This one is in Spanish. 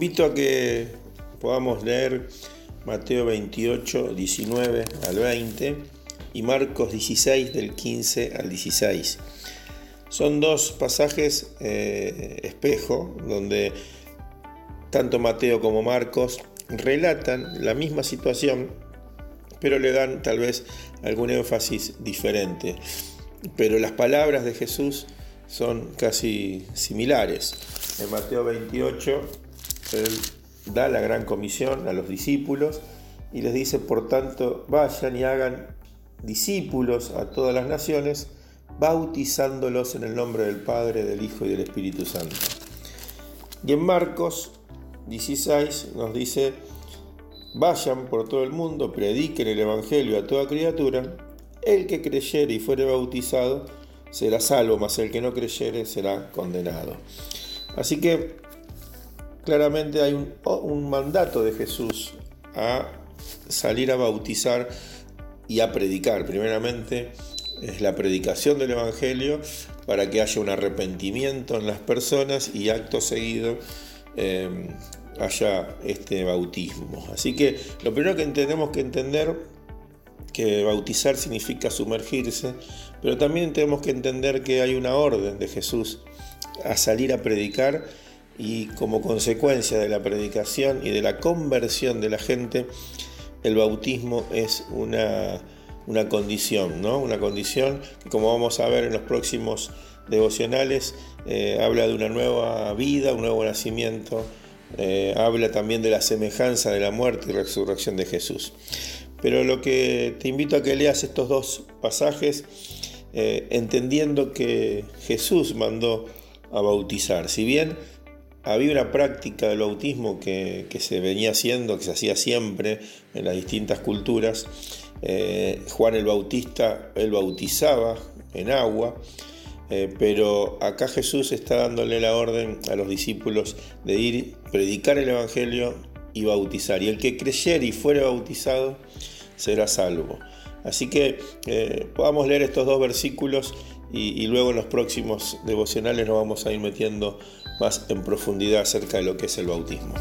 invito a que podamos leer Mateo 28, 19 al 20 y Marcos 16 del 15 al 16. Son dos pasajes eh, espejo donde tanto Mateo como Marcos relatan la misma situación, pero le dan tal vez algún énfasis diferente. Pero las palabras de Jesús son casi similares. En Mateo 28, él da la gran comisión a los discípulos y les dice, por tanto, vayan y hagan discípulos a todas las naciones, bautizándolos en el nombre del Padre, del Hijo y del Espíritu Santo. Y en Marcos 16 nos dice, vayan por todo el mundo, prediquen el Evangelio a toda criatura, el que creyere y fuere bautizado será salvo, mas el que no creyere será condenado. Así que claramente hay un, mandato de Jesús a salir a bautizar y a predicar. Primeramente es la predicación del Evangelio para que haya un arrepentimiento en las personas y acto seguido em, haya este bautismo. Así que lo primero que tenemos que entender que bautizar significa sumergirse, pero también tenemos que entender que hay una orden de Jesús a salir a predicar y como consecuencia de la predicación y de la conversión de la gente, el bautismo es una, condición, ¿no? Una condición que como vamos a ver en los próximos devocionales, eh, habla de una nueva vida, un nuevo nacimiento, eh, habla también de la semejanza de la muerte y resurrección de Jesús. Pero lo que te invito a que leas estos dos pasajes, eh, entendiendo que Jesús mandó a bautizar. Si bien había una práctica del bautismo que, se venía haciendo, que se hacía siempre en las distintas culturas. Eh, Juan el Bautista, él bautizaba en agua, eh, pero acá Jesús está dándole la orden a los discípulos de ir, predicar el Evangelio y bautizar. Y el que creyere y fuere bautizado será salvo. Así que eh, podamos leer estos dos versículos y, luego en los próximos devocionales nos vamos a ir metiendo más en profundidad acerca de lo que es el bautismo.